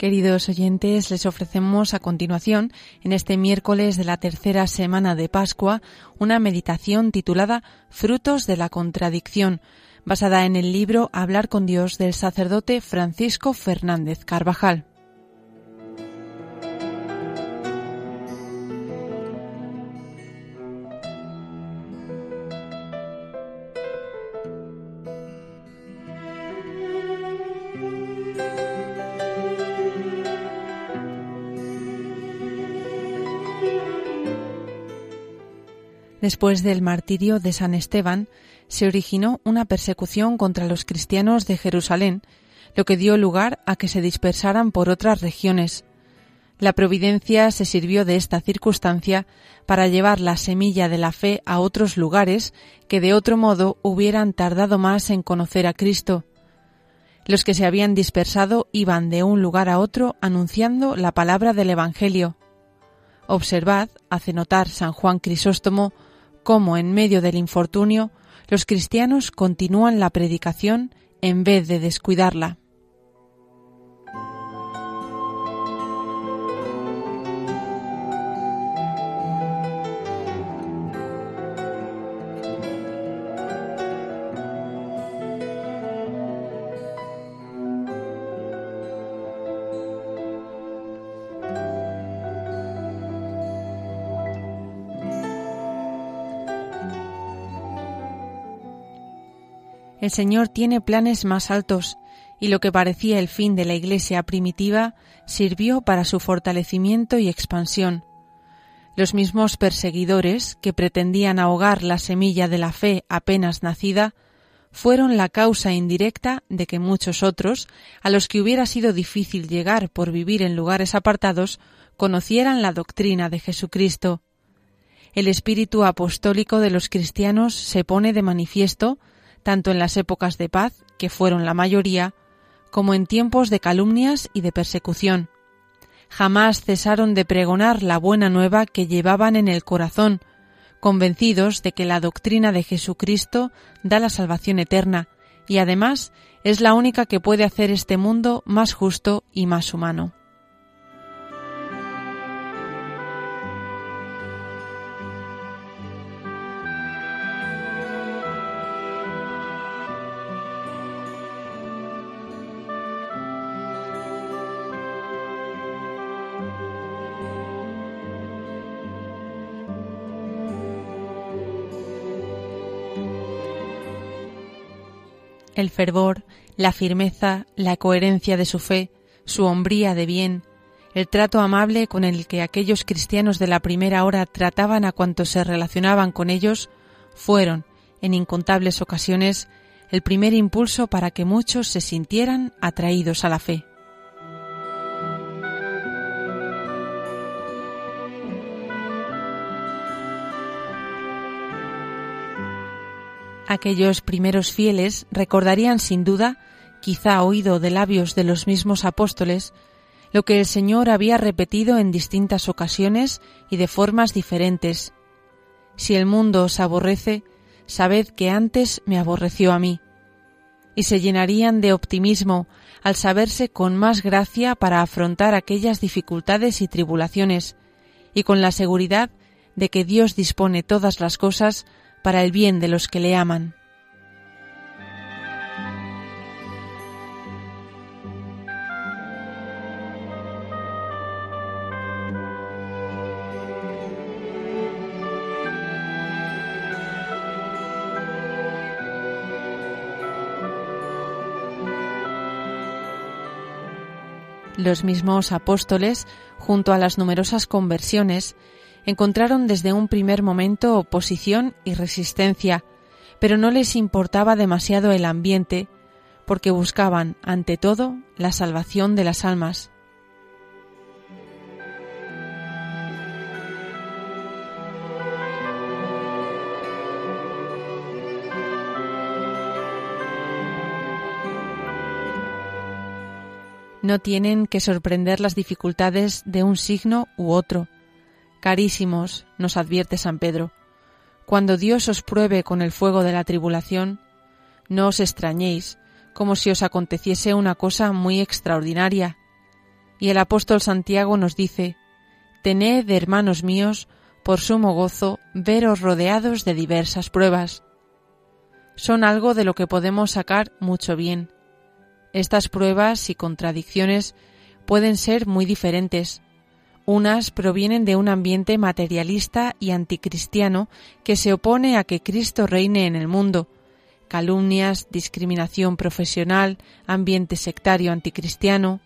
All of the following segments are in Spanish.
Queridos oyentes, les ofrecemos a continuación, en este miércoles de la tercera semana de Pascua, una meditación titulada Frutos de la Contradicción, basada en el libro Hablar con Dios del sacerdote Francisco Fernández Carvajal. Después del martirio de San Esteban, se originó una persecución contra los cristianos de Jerusalén, lo que dio lugar a que se dispersaran por otras regiones. La providencia se sirvió de esta circunstancia para llevar la semilla de la fe a otros lugares que de otro modo hubieran tardado más en conocer a Cristo. Los que se habían dispersado iban de un lugar a otro anunciando la palabra del Evangelio. Observad, hace notar San Juan Crisóstomo, cómo en medio del infortunio los cristianos continúan la predicación en vez de descuidarla. El Señor tiene planes más altos, y lo que parecía el fin de la Iglesia primitiva sirvió para su fortalecimiento y expansión. Los mismos perseguidores que pretendían ahogar la semilla de la fe apenas nacida fueron la causa indirecta de que muchos otros, a los que hubiera sido difícil llegar por vivir en lugares apartados, conocieran la doctrina de Jesucristo. El espíritu apostólico de los cristianos se pone de manifiesto tanto en las épocas de paz, que fueron la mayoría, como en tiempos de calumnias y de persecución. Jamás cesaron de pregonar la buena nueva que llevaban en el corazón, convencidos de que la doctrina de Jesucristo da la salvación eterna y además es la única que puede hacer este mundo más justo y más humano. El fervor, la firmeza, la coherencia de su fe, su hombría de bien, el trato amable con el que aquellos cristianos de la primera hora trataban a cuantos se relacionaban con ellos, fueron, en incontables ocasiones, el primer impulso para que muchos se sintieran atraídos a la fe. Aquellos primeros fieles recordarían sin duda, quizá oído de labios de los mismos apóstoles, lo que el Señor había repetido en distintas ocasiones y de formas diferentes. Si el mundo os aborrece, sabed que antes me aborreció a mí. Y se llenarían de optimismo al saberse con más gracia para afrontar aquellas dificultades y tribulaciones, y con la seguridad de que Dios dispone todas las cosas para el bien de los que le aman. Los mismos apóstoles, junto a las numerosas conversiones, encontraron desde un primer momento oposición y resistencia, pero no les importaba demasiado el ambiente, porque buscaban, ante todo, la salvación de las almas. No tienen que sorprender las dificultades de un signo u otro, Carísimos, nos advierte San Pedro, cuando Dios os pruebe con el fuego de la tribulación, no os extrañéis, como si os aconteciese una cosa muy extraordinaria. Y el apóstol Santiago nos dice, Tened, hermanos míos, por sumo gozo, veros rodeados de diversas pruebas. Son algo de lo que podemos sacar mucho bien. Estas pruebas y contradicciones pueden ser muy diferentes. Unas provienen de un ambiente materialista y anticristiano que se opone a que Cristo reine en el mundo, calumnias, discriminación profesional, ambiente sectario anticristiano.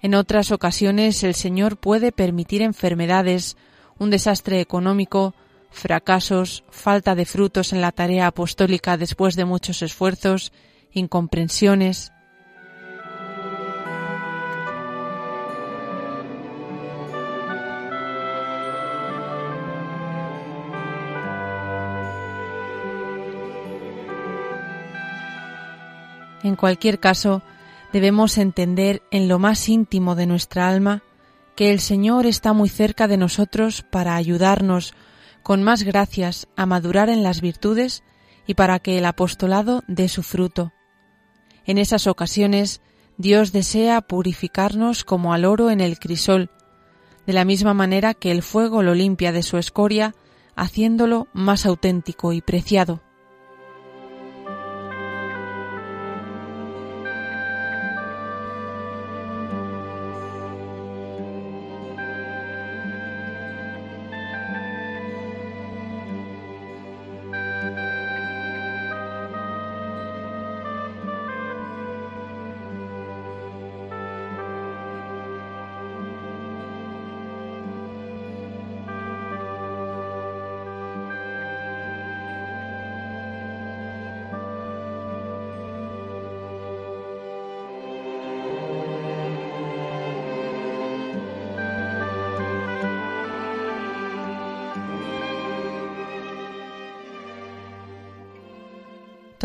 En otras ocasiones el Señor puede permitir enfermedades, un desastre económico, fracasos, falta de frutos en la tarea apostólica después de muchos esfuerzos, incomprensiones. En cualquier caso, debemos entender en lo más íntimo de nuestra alma que el Señor está muy cerca de nosotros para ayudarnos con más gracias a madurar en las virtudes y para que el apostolado dé su fruto. En esas ocasiones Dios desea purificarnos como al oro en el crisol, de la misma manera que el fuego lo limpia de su escoria, haciéndolo más auténtico y preciado.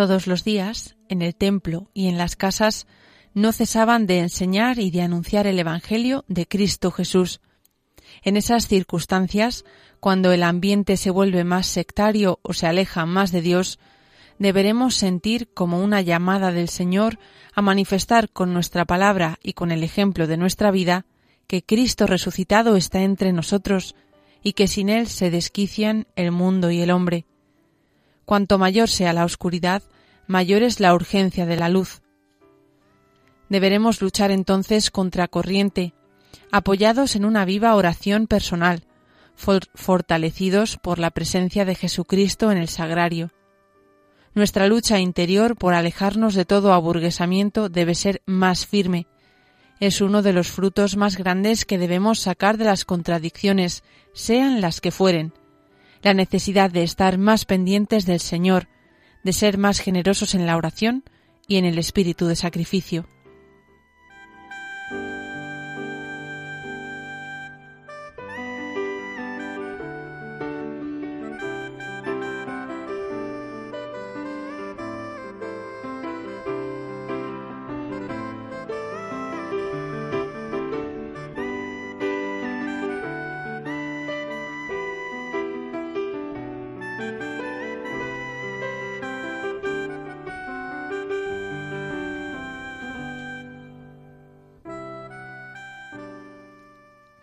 Todos los días, en el templo y en las casas, no cesaban de enseñar y de anunciar el Evangelio de Cristo Jesús. En esas circunstancias, cuando el ambiente se vuelve más sectario o se aleja más de Dios, deberemos sentir como una llamada del Señor a manifestar con nuestra palabra y con el ejemplo de nuestra vida que Cristo resucitado está entre nosotros y que sin Él se desquician el mundo y el hombre. Cuanto mayor sea la oscuridad, mayor es la urgencia de la luz. Deberemos luchar entonces contra corriente, apoyados en una viva oración personal, fortalecidos por la presencia de Jesucristo en el sagrario. Nuestra lucha interior por alejarnos de todo aburguesamiento debe ser más firme. Es uno de los frutos más grandes que debemos sacar de las contradicciones, sean las que fueren, la necesidad de estar más pendientes del Señor, de ser más generosos en la oración y en el espíritu de sacrificio.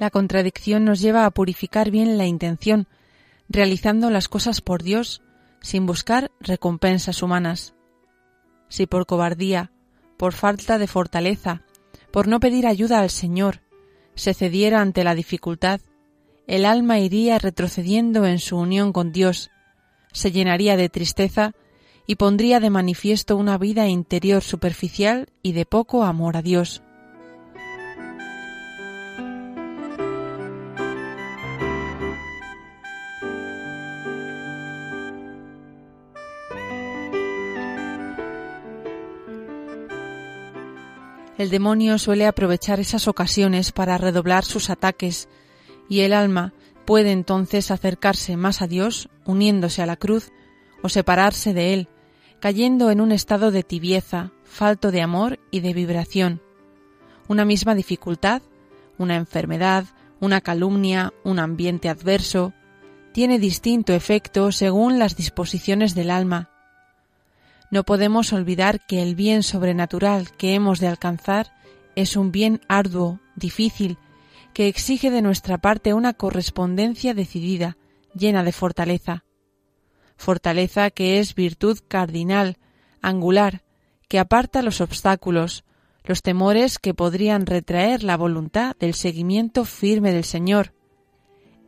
La contradicción nos lleva a purificar bien la intención, realizando las cosas por Dios, sin buscar recompensas humanas. Si por cobardía, por falta de fortaleza, por no pedir ayuda al Señor, se cediera ante la dificultad, el alma iría retrocediendo en su unión con Dios, se llenaría de tristeza y pondría de manifiesto una vida interior superficial y de poco amor a Dios. El demonio suele aprovechar esas ocasiones para redoblar sus ataques y el alma puede entonces acercarse más a Dios uniéndose a la cruz o separarse de Él, cayendo en un estado de tibieza, falto de amor y de vibración. Una misma dificultad, una enfermedad, una calumnia, un ambiente adverso, tiene distinto efecto según las disposiciones del alma no podemos olvidar que el bien sobrenatural que hemos de alcanzar es un bien arduo, difícil, que exige de nuestra parte una correspondencia decidida, llena de fortaleza. Fortaleza que es virtud cardinal, angular, que aparta los obstáculos, los temores que podrían retraer la voluntad del seguimiento firme del Señor.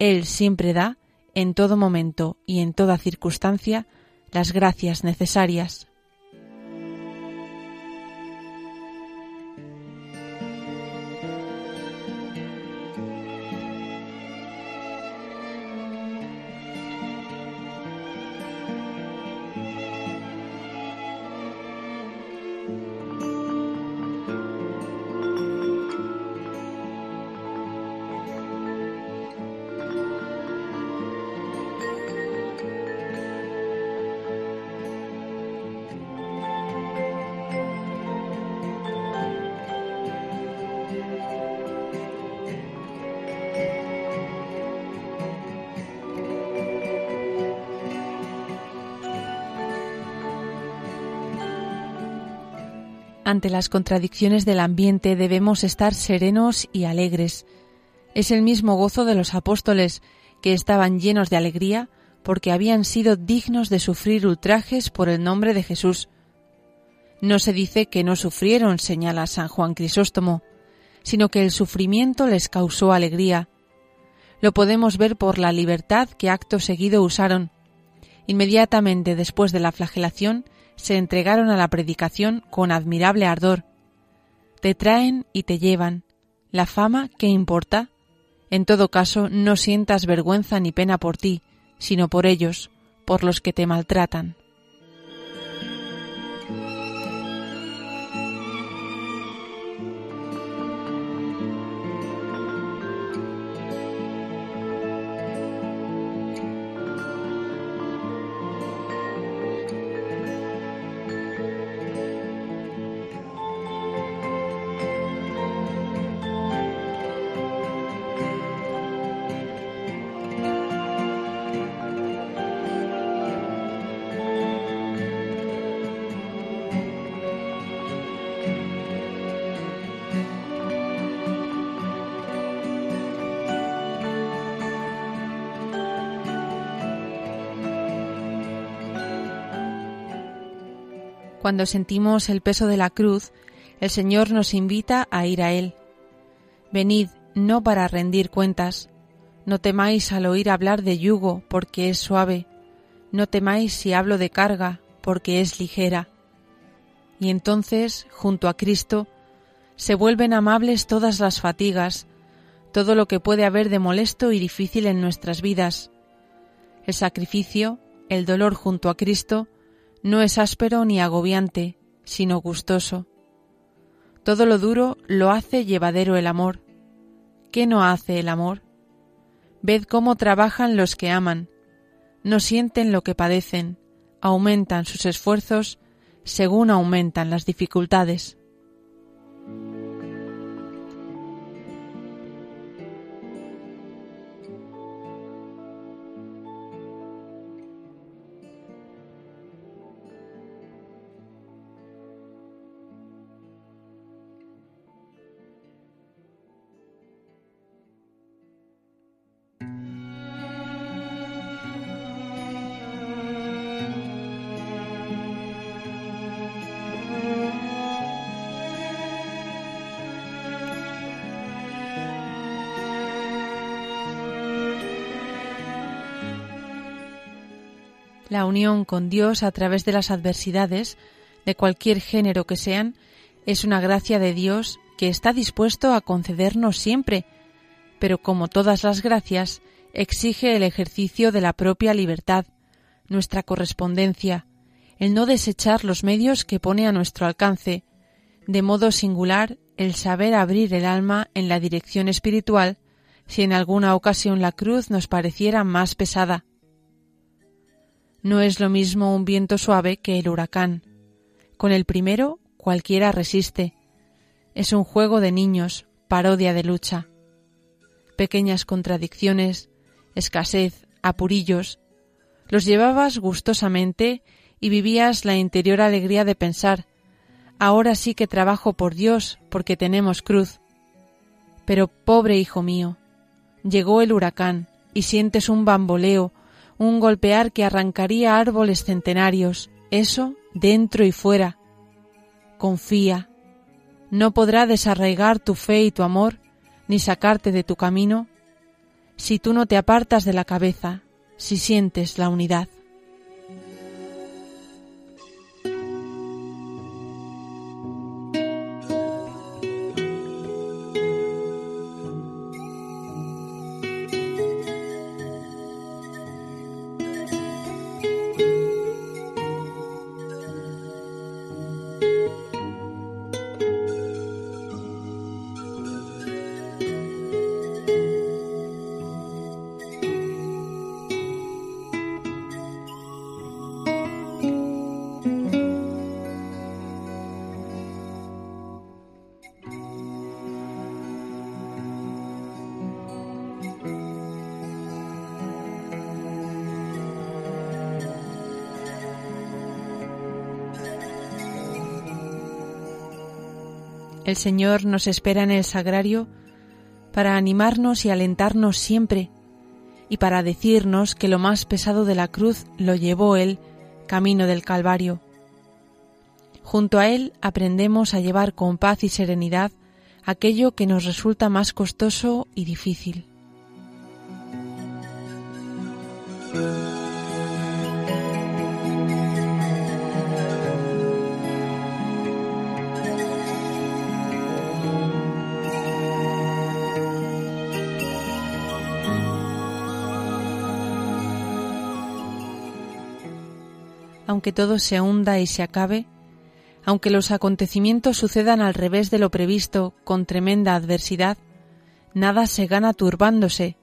Él siempre da, en todo momento y en toda circunstancia, las gracias necesarias. Ante las contradicciones del ambiente debemos estar serenos y alegres. Es el mismo gozo de los apóstoles, que estaban llenos de alegría porque habían sido dignos de sufrir ultrajes por el nombre de Jesús. No se dice que no sufrieron, señala San Juan Crisóstomo, sino que el sufrimiento les causó alegría. Lo podemos ver por la libertad que acto seguido usaron. Inmediatamente después de la flagelación se entregaron a la predicación con admirable ardor. Te traen y te llevan. La fama, ¿qué importa? En todo caso, no sientas vergüenza ni pena por ti, sino por ellos, por los que te maltratan. Cuando sentimos el peso de la cruz, el Señor nos invita a ir a Él. Venid, no para rendir cuentas. No temáis al oír hablar de yugo, porque es suave. No temáis si hablo de carga, porque es ligera. Y entonces, junto a Cristo, se vuelven amables todas las fatigas, todo lo que puede haber de molesto y difícil en nuestras vidas. El sacrificio, el dolor junto a Cristo, no es áspero ni agobiante, sino gustoso. Todo lo duro lo hace llevadero el amor. ¿Qué no hace el amor? Ved cómo trabajan los que aman, no sienten lo que padecen, aumentan sus esfuerzos según aumentan las dificultades. La unión con Dios a través de las adversidades, de cualquier género que sean, es una gracia de Dios que está dispuesto a concedernos siempre, pero como todas las gracias, exige el ejercicio de la propia libertad, nuestra correspondencia, el no desechar los medios que pone a nuestro alcance, de modo singular el saber abrir el alma en la dirección espiritual si en alguna ocasión la cruz nos pareciera más pesada. No es lo mismo un viento suave que el huracán. Con el primero cualquiera resiste. Es un juego de niños, parodia de lucha. Pequeñas contradicciones, escasez, apurillos, los llevabas gustosamente y vivías la interior alegría de pensar Ahora sí que trabajo por Dios porque tenemos cruz. Pero pobre hijo mío, llegó el huracán y sientes un bamboleo, un golpear que arrancaría árboles centenarios, eso dentro y fuera. Confía. No podrá desarraigar tu fe y tu amor, ni sacarte de tu camino, si tú no te apartas de la cabeza, si sientes la unidad. El Señor nos espera en el sagrario para animarnos y alentarnos siempre y para decirnos que lo más pesado de la cruz lo llevó Él camino del Calvario. Junto a Él aprendemos a llevar con paz y serenidad aquello que nos resulta más costoso y difícil. Aunque todo se hunda y se acabe, aunque los acontecimientos sucedan al revés de lo previsto con tremenda adversidad, nada se gana turbándose.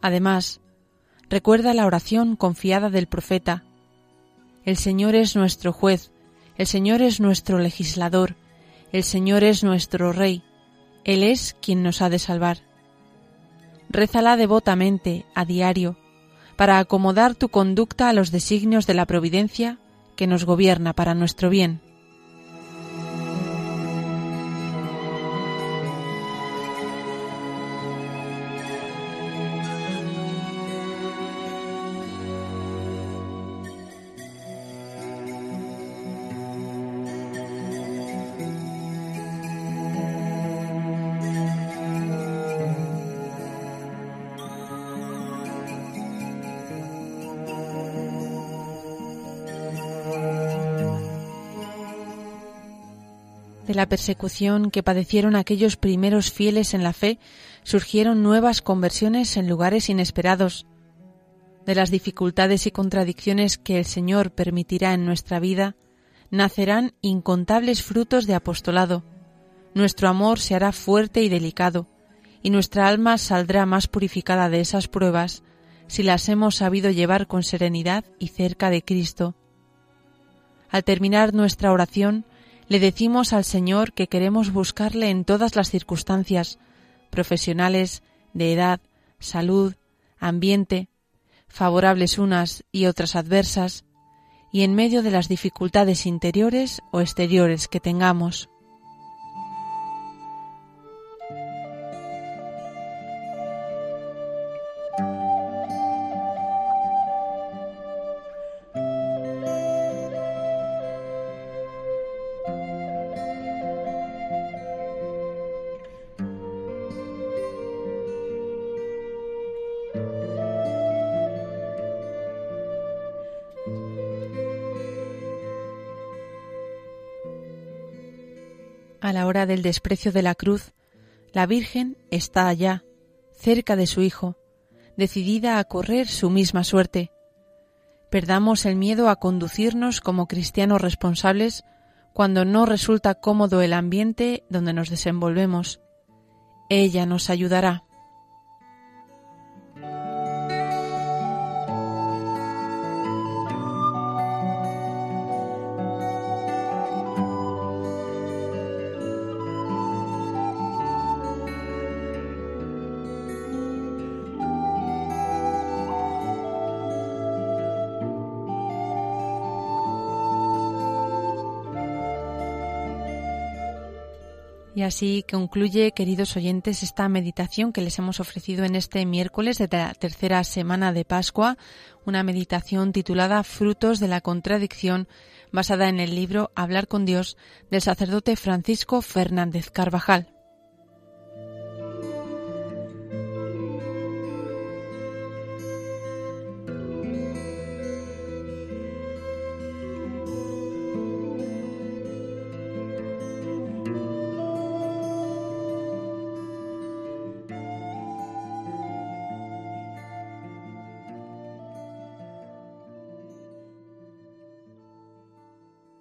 Además, recuerda la oración confiada del profeta. El Señor es nuestro juez, el Señor es nuestro legislador, el Señor es nuestro Rey, Él es quien nos ha de salvar. Rézala devotamente, a diario, para acomodar tu conducta a los designios de la providencia que nos gobierna para nuestro bien. La persecución que padecieron aquellos primeros fieles en la fe, surgieron nuevas conversiones en lugares inesperados. De las dificultades y contradicciones que el Señor permitirá en nuestra vida, nacerán incontables frutos de apostolado. Nuestro amor se hará fuerte y delicado, y nuestra alma saldrá más purificada de esas pruebas si las hemos sabido llevar con serenidad y cerca de Cristo. Al terminar nuestra oración, le decimos al Señor que queremos buscarle en todas las circunstancias, profesionales, de edad, salud, ambiente, favorables unas y otras adversas, y en medio de las dificultades interiores o exteriores que tengamos. Del desprecio de la cruz, la Virgen está allá, cerca de su Hijo, decidida a correr su misma suerte. Perdamos el miedo a conducirnos como cristianos responsables cuando no resulta cómodo el ambiente donde nos desenvolvemos. Ella nos ayudará. Y así concluye, queridos oyentes, esta meditación que les hemos ofrecido en este miércoles de la tercera semana de Pascua, una meditación titulada Frutos de la contradicción, basada en el libro Hablar con Dios del sacerdote Francisco Fernández Carvajal.